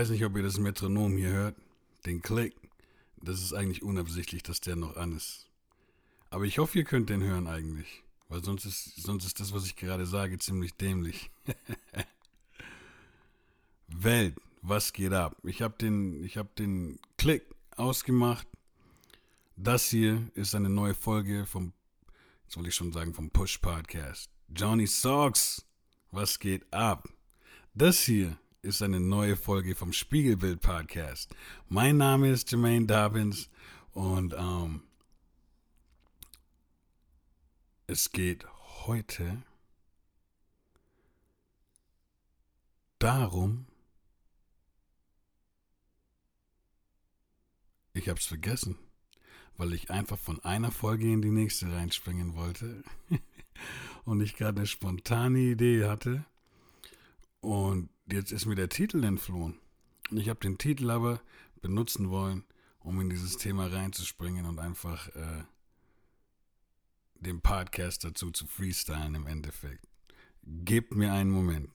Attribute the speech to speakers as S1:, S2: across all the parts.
S1: weiß nicht, ob ihr das Metronom hier hört. Den Klick. Das ist eigentlich unabsichtlich, dass der noch an ist. Aber ich hoffe, ihr könnt den hören eigentlich. Weil sonst ist, sonst ist das, was ich gerade sage, ziemlich dämlich. Welt, was geht ab? Ich habe den, hab den Klick ausgemacht. Das hier ist eine neue Folge vom, soll ich schon sagen, vom Push Podcast. Johnny Socks, was geht ab? Das hier ist eine neue Folge vom Spiegelbild Podcast. Mein Name ist Jermaine Dobbins und ähm, es geht heute darum, ich habe es vergessen, weil ich einfach von einer Folge in die nächste reinspringen wollte und ich gerade eine spontane Idee hatte und jetzt ist mir der Titel entflohen. Und ich habe den Titel aber benutzen wollen, um in dieses Thema reinzuspringen und einfach äh, den Podcast dazu zu freestylen im Endeffekt. Gebt mir einen Moment.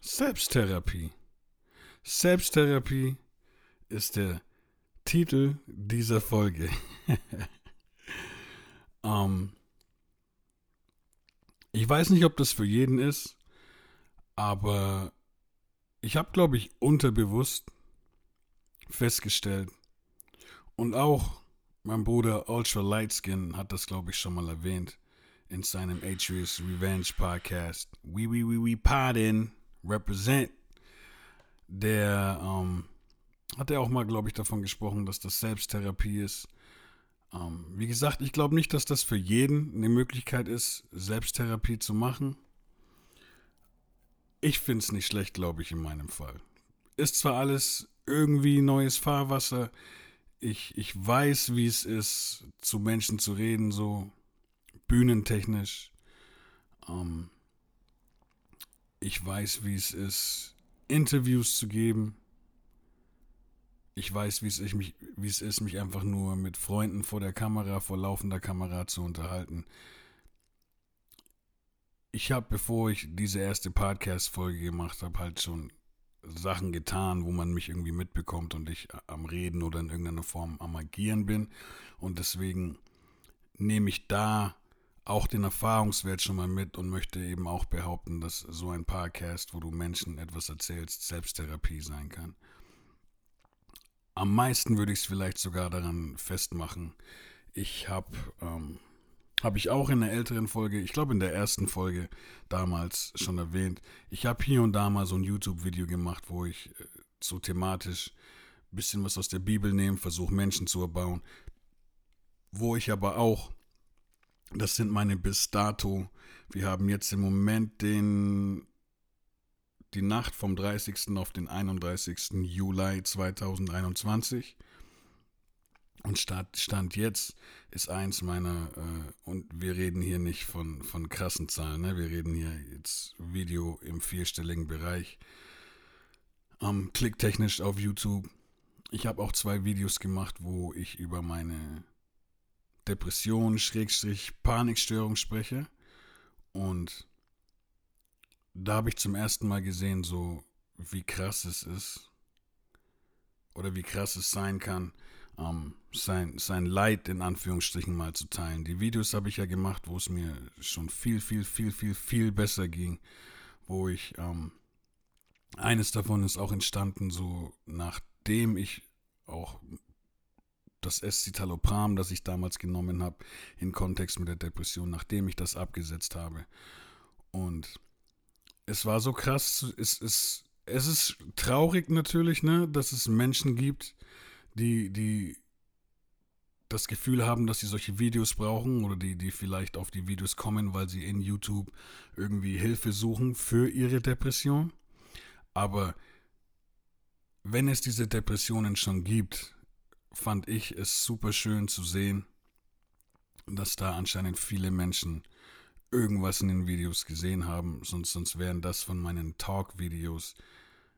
S1: Selbsttherapie. Selbsttherapie ist der Titel dieser Folge. ähm, ich weiß nicht, ob das für jeden ist, aber ich habe, glaube ich, unterbewusst festgestellt und auch mein Bruder Ultra Lightskin hat das, glaube ich, schon mal erwähnt in seinem Atreus Revenge Podcast. We, we, we, we, pardon, represent. Der ähm, hat er auch mal, glaube ich, davon gesprochen, dass das Selbsttherapie ist. Ähm, wie gesagt, ich glaube nicht, dass das für jeden eine Möglichkeit ist, Selbsttherapie zu machen. Ich finde es nicht schlecht, glaube ich, in meinem Fall. Ist zwar alles irgendwie neues Fahrwasser. Ich, ich weiß, wie es ist, zu Menschen zu reden, so bühnentechnisch. Ähm, ich weiß, wie es ist, Interviews zu geben. Ich weiß, wie es, ich mich, wie es ist, mich einfach nur mit Freunden vor der Kamera, vor laufender Kamera zu unterhalten. Ich habe, bevor ich diese erste Podcast-Folge gemacht habe, halt schon Sachen getan, wo man mich irgendwie mitbekommt und ich am Reden oder in irgendeiner Form am Agieren bin. Und deswegen nehme ich da auch den Erfahrungswert schon mal mit und möchte eben auch behaupten, dass so ein Podcast, wo du Menschen etwas erzählst, Selbsttherapie sein kann. Am meisten würde ich es vielleicht sogar daran festmachen. Ich habe ähm, habe ich auch in der älteren Folge, ich glaube in der ersten Folge damals schon erwähnt. Ich habe hier und da mal so ein YouTube-Video gemacht, wo ich äh, so thematisch ein bisschen was aus der Bibel nehme, versuche Menschen zu erbauen. Wo ich aber auch, das sind meine bis dato, wir haben jetzt im Moment den, die Nacht vom 30. auf den 31. Juli 2021. Und Stand, Stand jetzt ist eins meiner, äh, und wir reden hier nicht von, von krassen Zahlen, ne? wir reden hier jetzt Video im vierstelligen Bereich, ähm, klicktechnisch auf YouTube. Ich habe auch zwei Videos gemacht, wo ich über meine Depression, Schrägstrich, Panikstörung spreche. Und da habe ich zum ersten Mal gesehen, so wie krass es ist. Oder wie krass es sein kann, ähm, sein, sein Leid in Anführungsstrichen mal zu teilen. Die Videos habe ich ja gemacht, wo es mir schon viel, viel, viel, viel, viel besser ging. Wo ich, ähm, eines davon ist auch entstanden, so nachdem ich auch das Escitalopram, das ich damals genommen habe, in Kontext mit der Depression, nachdem ich das abgesetzt habe. Und es war so krass, es, es, es ist traurig natürlich, ne, dass es Menschen gibt, die, die das Gefühl haben, dass sie solche Videos brauchen oder die, die vielleicht auf die Videos kommen, weil sie in YouTube irgendwie Hilfe suchen für ihre Depression. Aber wenn es diese Depressionen schon gibt, fand ich es super schön zu sehen, dass da anscheinend viele Menschen irgendwas in den Videos gesehen haben, sonst, sonst wären das von meinen Talk-Videos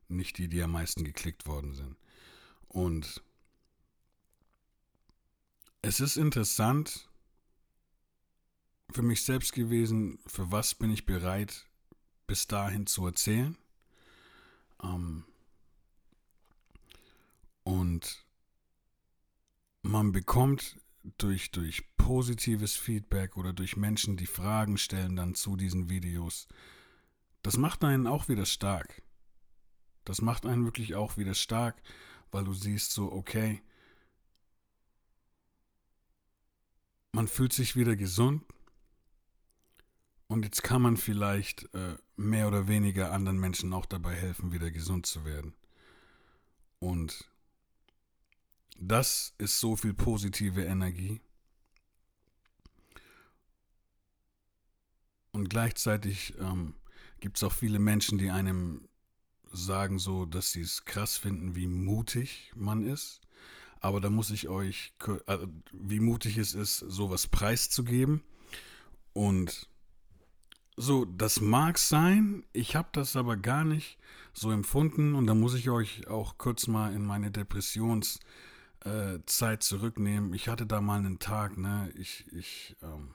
S1: nicht die, die am meisten geklickt worden sind. Und es ist interessant, für mich selbst gewesen, für was bin ich bereit, bis dahin zu erzählen. Ähm, und man bekommt durch, durch positives Feedback oder durch Menschen, die Fragen stellen dann zu diesen Videos, das macht einen auch wieder stark. Das macht einen wirklich auch wieder stark, weil du siehst so, okay, man fühlt sich wieder gesund und jetzt kann man vielleicht äh, mehr oder weniger anderen Menschen auch dabei helfen, wieder gesund zu werden. Und das ist so viel positive Energie. Und gleichzeitig ähm, gibt es auch viele Menschen, die einem sagen so, dass sie es krass finden, wie mutig man ist. Aber da muss ich euch, äh, wie mutig es ist, sowas preiszugeben. Und so, das mag sein, ich habe das aber gar nicht so empfunden. Und da muss ich euch auch kurz mal in meine Depressionszeit äh, zurücknehmen. Ich hatte da mal einen Tag, ne, ich, ich, ähm,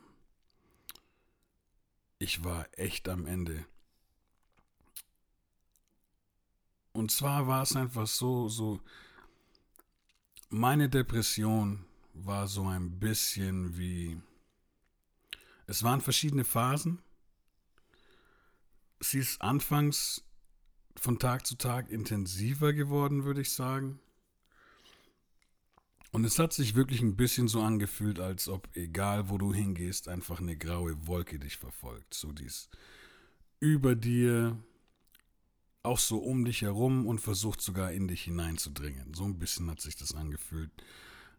S1: ich war echt am Ende. Und zwar war es einfach so, so, meine Depression war so ein bisschen wie, es waren verschiedene Phasen. Sie ist anfangs von Tag zu Tag intensiver geworden, würde ich sagen. Und es hat sich wirklich ein bisschen so angefühlt, als ob, egal wo du hingehst, einfach eine graue Wolke dich verfolgt. So dies über dir, auch so um dich herum und versucht sogar in dich hineinzudringen. So ein bisschen hat sich das angefühlt.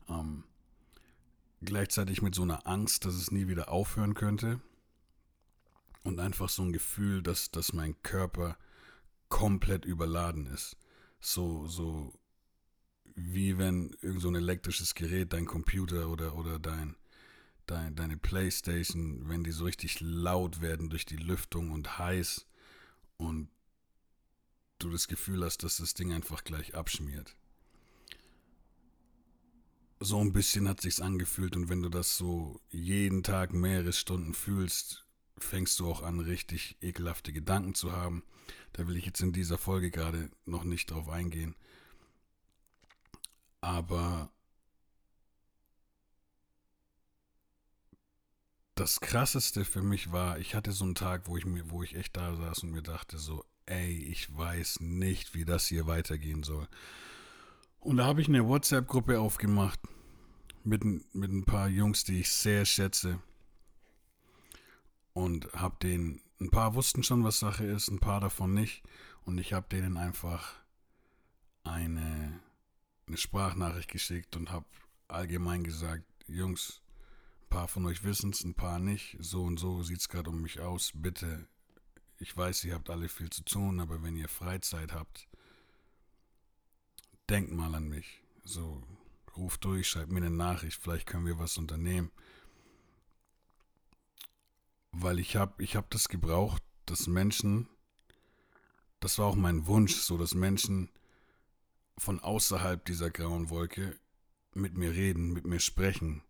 S1: Ähm, gleichzeitig mit so einer Angst, dass es nie wieder aufhören könnte. Und einfach so ein Gefühl, dass, dass mein Körper komplett überladen ist. So, so wie wenn irgend so ein elektrisches Gerät, dein Computer oder, oder dein, dein, deine Playstation, wenn die so richtig laut werden durch die Lüftung und heiß und du das Gefühl hast, dass das Ding einfach gleich abschmiert. So ein bisschen hat sich's angefühlt und wenn du das so jeden Tag mehrere Stunden fühlst, fängst du auch an, richtig ekelhafte Gedanken zu haben. Da will ich jetzt in dieser Folge gerade noch nicht drauf eingehen. Aber das krasseste für mich war, ich hatte so einen Tag, wo ich mir, wo ich echt da saß und mir dachte so, ey, ich weiß nicht, wie das hier weitergehen soll. Und da habe ich eine WhatsApp-Gruppe aufgemacht mit, mit ein paar Jungs, die ich sehr schätze. Und habe denen, ein paar wussten schon, was Sache ist, ein paar davon nicht. Und ich habe denen einfach eine, eine Sprachnachricht geschickt und habe allgemein gesagt, Jungs, ein paar von euch wissen es, ein paar nicht. So und so sieht es gerade um mich aus. Bitte ich weiß, ihr habt alle viel zu tun, aber wenn ihr Freizeit habt, denkt mal an mich. So, ruft durch, schreibt mir eine Nachricht, vielleicht können wir was unternehmen. Weil ich habe ich hab das gebraucht, dass Menschen, das war auch mein Wunsch, so dass Menschen von außerhalb dieser grauen Wolke mit mir reden, mit mir sprechen,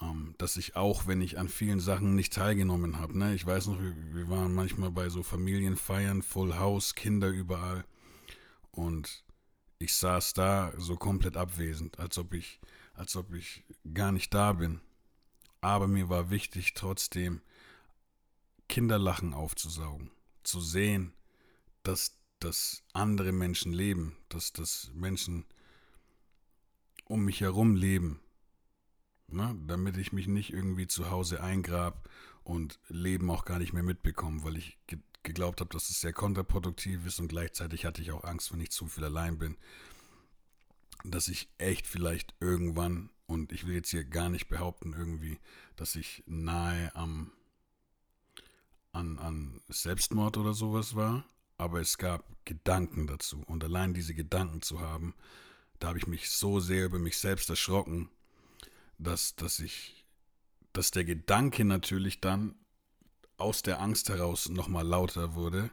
S1: ähm, dass ich auch, wenn ich an vielen Sachen nicht teilgenommen habe, ne, ich weiß noch, wir, waren manchmal bei so Familienfeiern, Full House, Kinder überall. Und ich saß da so komplett abwesend, als ob ich, als ob ich gar nicht da bin. Aber mir war wichtig, trotzdem Kinderlachen aufzusaugen, zu sehen, dass, dass andere Menschen leben, dass, dass Menschen um mich herum leben, ne? damit ich mich nicht irgendwie zu Hause eingrab und Leben auch gar nicht mehr mitbekomme, weil ich ge geglaubt habe, dass es sehr kontraproduktiv ist und gleichzeitig hatte ich auch Angst, wenn ich zu viel allein bin, dass ich echt vielleicht irgendwann, und ich will jetzt hier gar nicht behaupten irgendwie, dass ich nahe am an, an Selbstmord oder sowas war, aber es gab Gedanken dazu. Und allein diese Gedanken zu haben, da habe ich mich so sehr über mich selbst erschrocken, dass, dass ich, dass der Gedanke natürlich dann aus der Angst heraus nochmal lauter wurde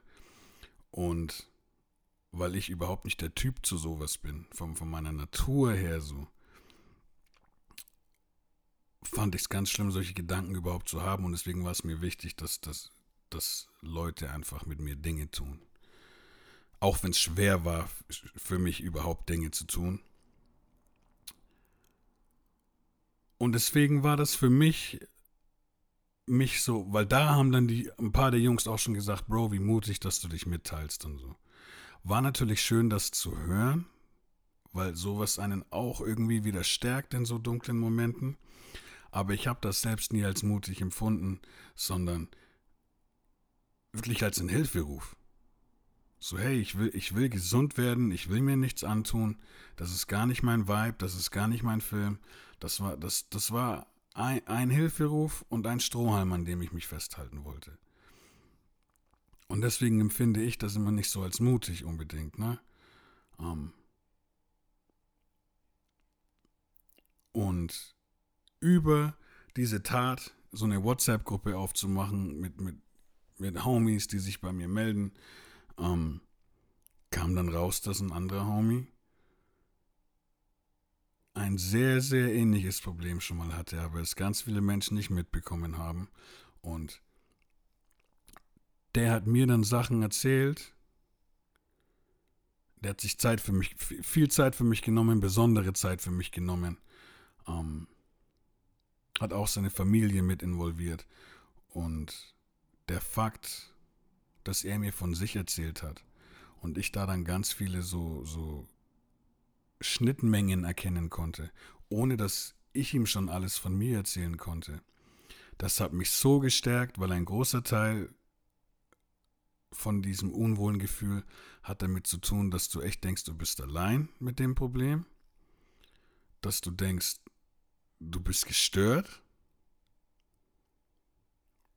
S1: und weil ich überhaupt nicht der Typ zu sowas bin, von, von meiner Natur her so, fand ich es ganz schlimm, solche Gedanken überhaupt zu haben. Und deswegen war es mir wichtig, dass, dass, dass Leute einfach mit mir Dinge tun. Auch wenn es schwer war, für mich überhaupt Dinge zu tun. Und deswegen war das für mich, mich so, weil da haben dann die, ein paar der Jungs auch schon gesagt, Bro, wie mutig, dass du dich mitteilst und so. War natürlich schön, das zu hören, weil sowas einen auch irgendwie wieder stärkt in so dunklen Momenten. Aber ich habe das selbst nie als mutig empfunden, sondern wirklich als einen Hilferuf. So, hey, ich will, ich will gesund werden, ich will mir nichts antun, das ist gar nicht mein Vibe, das ist gar nicht mein Film. Das war, das, das war ein, ein Hilferuf und ein Strohhalm, an dem ich mich festhalten wollte. Und deswegen empfinde ich das immer nicht so als mutig unbedingt, ne? Ähm und über diese Tat so eine WhatsApp-Gruppe aufzumachen mit, mit, mit Homies, die sich bei mir melden, ähm, kam dann raus, dass ein anderer Homie ein sehr, sehr ähnliches Problem schon mal hatte, aber es ganz viele Menschen nicht mitbekommen haben. Und der hat mir dann Sachen erzählt. Der hat sich Zeit für mich, viel Zeit für mich genommen, besondere Zeit für mich genommen. Ähm, hat auch seine Familie mit involviert. Und der Fakt, dass er mir von sich erzählt hat und ich da dann ganz viele so, so Schnittmengen erkennen konnte, ohne dass ich ihm schon alles von mir erzählen konnte. Das hat mich so gestärkt, weil ein großer Teil von diesem unwohlen Gefühl hat damit zu tun, dass du echt denkst, du bist allein mit dem Problem, dass du denkst, du bist gestört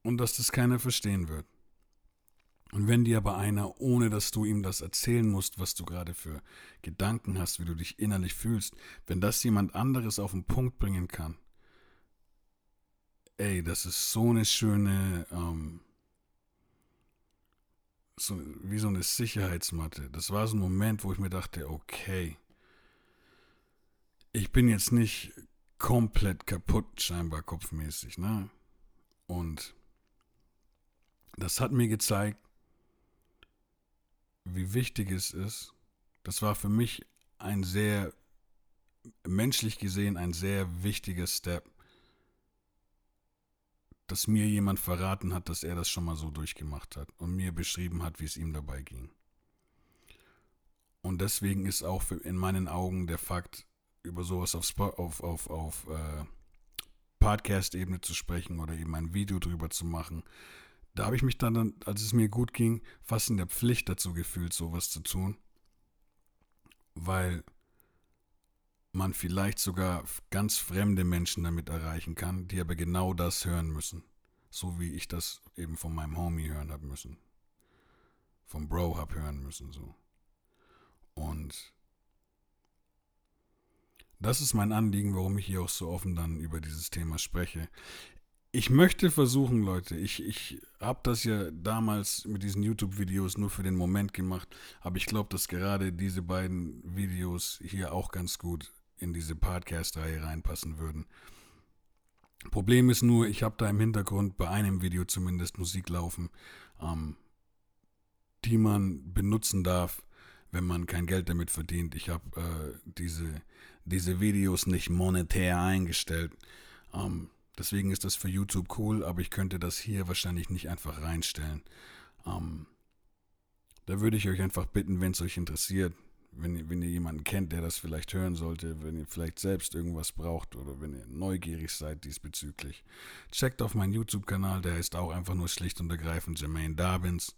S1: und dass das keiner verstehen wird. Und wenn dir aber einer, ohne dass du ihm das erzählen musst, was du gerade für Gedanken hast, wie du dich innerlich fühlst, wenn das jemand anderes auf den Punkt bringen kann, ey, das ist so eine schöne, ähm, so, wie so eine Sicherheitsmatte. Das war so ein Moment, wo ich mir dachte, okay, ich bin jetzt nicht komplett kaputt, scheinbar kopfmäßig, ne? Und das hat mir gezeigt, wie wichtig es ist. Das war für mich ein sehr, menschlich gesehen, ein sehr wichtiger Step, dass mir jemand verraten hat, dass er das schon mal so durchgemacht hat und mir beschrieben hat, wie es ihm dabei ging. Und deswegen ist auch in meinen Augen der Fakt, über sowas auf, auf, auf, auf äh, Podcast-Ebene zu sprechen oder eben ein Video drüber zu machen, da habe ich mich dann, als es mir gut ging, fast in der Pflicht dazu gefühlt, sowas zu tun. Weil man vielleicht sogar ganz fremde Menschen damit erreichen kann, die aber genau das hören müssen. So wie ich das eben von meinem Homie hören habe müssen. Vom Bro habe hören müssen, so. Und das ist mein Anliegen, warum ich hier auch so offen dann über dieses Thema spreche ich möchte versuchen, Leute, ich, ich habe das ja damals mit diesen YouTube-Videos nur für den Moment gemacht, aber ich glaube, dass gerade diese beiden Videos hier auch ganz gut in diese Podcast-Reihe reinpassen würden. Problem ist nur, ich habe da im Hintergrund bei einem Video zumindest Musik laufen, ähm, die man benutzen darf, wenn man kein Geld damit verdient. Ich habe äh, diese, diese Videos nicht monetär eingestellt. Ähm, Deswegen ist das für YouTube cool, aber ich könnte das hier wahrscheinlich nicht einfach reinstellen. Ähm, da würde ich euch einfach bitten, wenn es euch interessiert, wenn, wenn ihr jemanden kennt, der das vielleicht hören sollte, wenn ihr vielleicht selbst irgendwas braucht oder wenn ihr neugierig seid diesbezüglich, checkt auf meinen YouTube-Kanal, der heißt auch einfach nur schlicht und ergreifend Jermaine Darwins.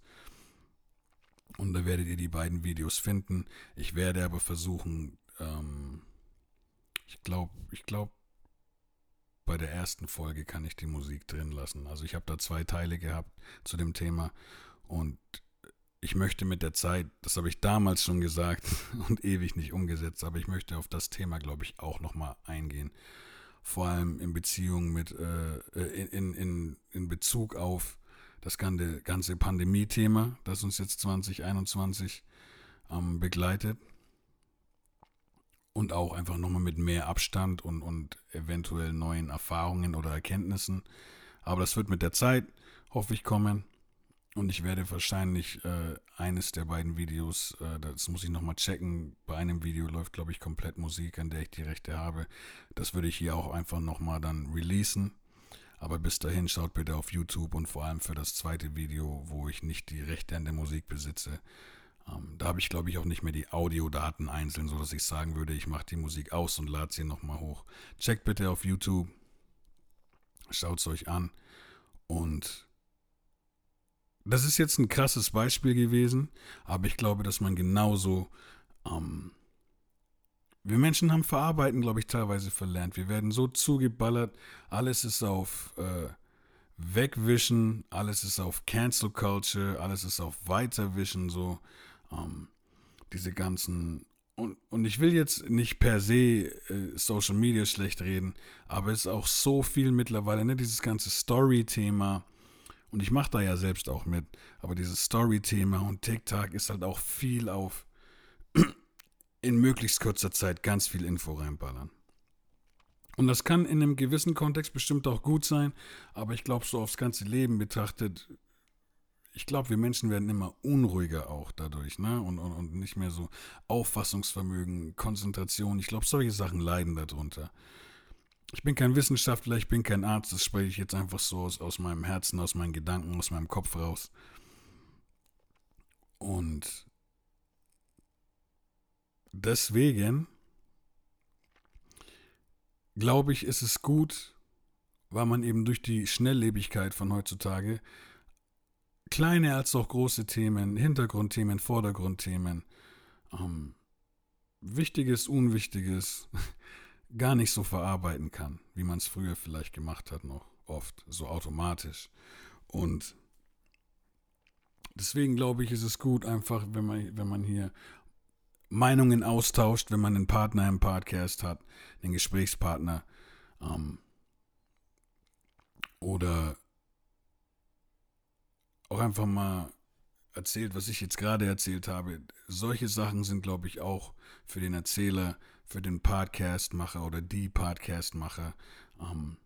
S1: Und da werdet ihr die beiden Videos finden. Ich werde aber versuchen, ähm, ich glaube, ich glaube, bei der ersten Folge kann ich die Musik drin lassen. Also ich habe da zwei Teile gehabt zu dem Thema und ich möchte mit der Zeit, das habe ich damals schon gesagt und ewig nicht umgesetzt, aber ich möchte auf das Thema, glaube ich, auch nochmal eingehen. Vor allem in Beziehung mit, äh, in, in, in Bezug auf das ganze, ganze Pandemie-Thema, das uns jetzt 2021 ähm, begleitet. Und auch einfach nochmal mit mehr Abstand und, und eventuell neuen Erfahrungen oder Erkenntnissen. Aber das wird mit der Zeit, hoffe ich, kommen. Und ich werde wahrscheinlich äh, eines der beiden Videos, äh, das muss ich nochmal checken, bei einem Video läuft, glaube ich, komplett Musik, an der ich die Rechte habe. Das würde ich hier auch einfach nochmal dann releasen. Aber bis dahin schaut bitte auf YouTube und vor allem für das zweite Video, wo ich nicht die Rechte an der Musik besitze, da habe ich, glaube ich, auch nicht mehr die Audiodaten einzeln, sodass ich sagen würde, ich mache die Musik aus und lade sie nochmal hoch. Checkt bitte auf YouTube, schaut es euch an. Und das ist jetzt ein krasses Beispiel gewesen, aber ich glaube, dass man genauso... Ähm, wir Menschen haben Verarbeiten, glaube ich, teilweise verlernt. Wir werden so zugeballert, alles ist auf... Äh, Wegwischen, alles ist auf Cancel Culture, alles ist auf Weiterwischen, so. Ähm, diese ganzen. Und, und ich will jetzt nicht per se äh, Social Media schlecht reden, aber es ist auch so viel mittlerweile, ne? Dieses ganze Story-Thema. Und ich mache da ja selbst auch mit. Aber dieses Story-Thema und TikTok ist halt auch viel auf in möglichst kurzer Zeit ganz viel Info reinballern. Und das kann in einem gewissen Kontext bestimmt auch gut sein, aber ich glaube, so aufs ganze Leben betrachtet ich glaube, wir Menschen werden immer unruhiger auch dadurch, ne? Und, und, und nicht mehr so Auffassungsvermögen, Konzentration. Ich glaube, solche Sachen leiden darunter. Ich bin kein Wissenschaftler, ich bin kein Arzt, das spreche ich jetzt einfach so aus, aus meinem Herzen, aus meinen Gedanken, aus meinem Kopf raus. Und deswegen glaube ich, ist es gut, weil man eben durch die Schnelllebigkeit von heutzutage kleine als auch große Themen, Hintergrundthemen, Vordergrundthemen, ähm, Wichtiges, Unwichtiges gar nicht so verarbeiten kann, wie man es früher vielleicht gemacht hat, noch oft, so automatisch. Und deswegen glaube ich, ist es gut, einfach, wenn man, wenn man hier Meinungen austauscht, wenn man einen Partner im Podcast hat, einen Gesprächspartner ähm, oder auch einfach mal erzählt, was ich jetzt gerade erzählt habe. Solche Sachen sind, glaube ich, auch für den Erzähler, für den Podcastmacher oder die Podcastmacher, ähm,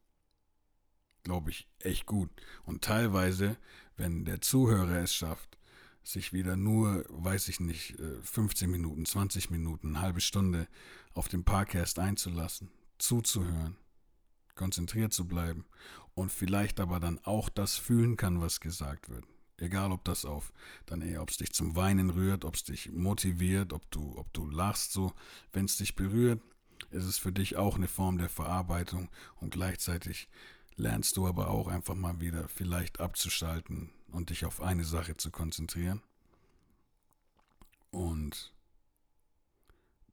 S1: glaube ich, echt gut. Und teilweise, wenn der Zuhörer es schafft, sich wieder nur, weiß ich nicht, 15 äh, Minuten, 20 Minuten, eine halbe Stunde auf den Podcast einzulassen, zuzuhören, konzentriert zu bleiben und vielleicht aber dann auch das fühlen kann, was gesagt wird. Egal, ob das auf, dann eher, ob es dich zum Weinen rührt, ob es dich motiviert, ob du, ob du lachst, so, wenn es dich berührt, ist es für dich auch eine Form der Verarbeitung und gleichzeitig lernst du aber auch einfach mal wieder vielleicht abzuschalten und dich auf eine Sache zu konzentrieren. Und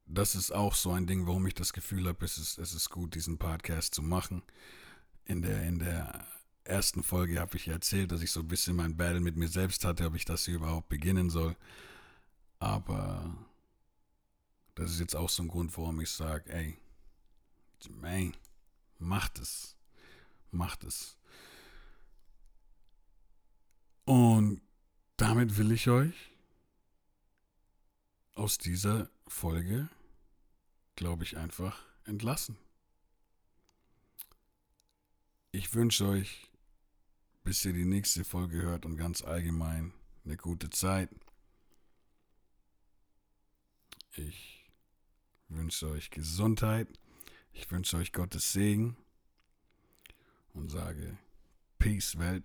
S1: das ist auch so ein Ding, warum ich das Gefühl habe, es ist, es ist gut, diesen Podcast zu machen. In der, in der ersten Folge habe ich erzählt, dass ich so ein bisschen mein Battle mit mir selbst hatte, ob ich das hier überhaupt beginnen soll. Aber das ist jetzt auch so ein Grund, warum ich sage, ey, ey, macht es. Macht es. Und damit will ich euch aus dieser Folge, glaube ich, einfach entlassen. Ich wünsche euch bis ihr die nächste Folge hört und ganz allgemein eine gute Zeit. Ich wünsche euch Gesundheit. Ich wünsche euch Gottes Segen und sage Peace Welt.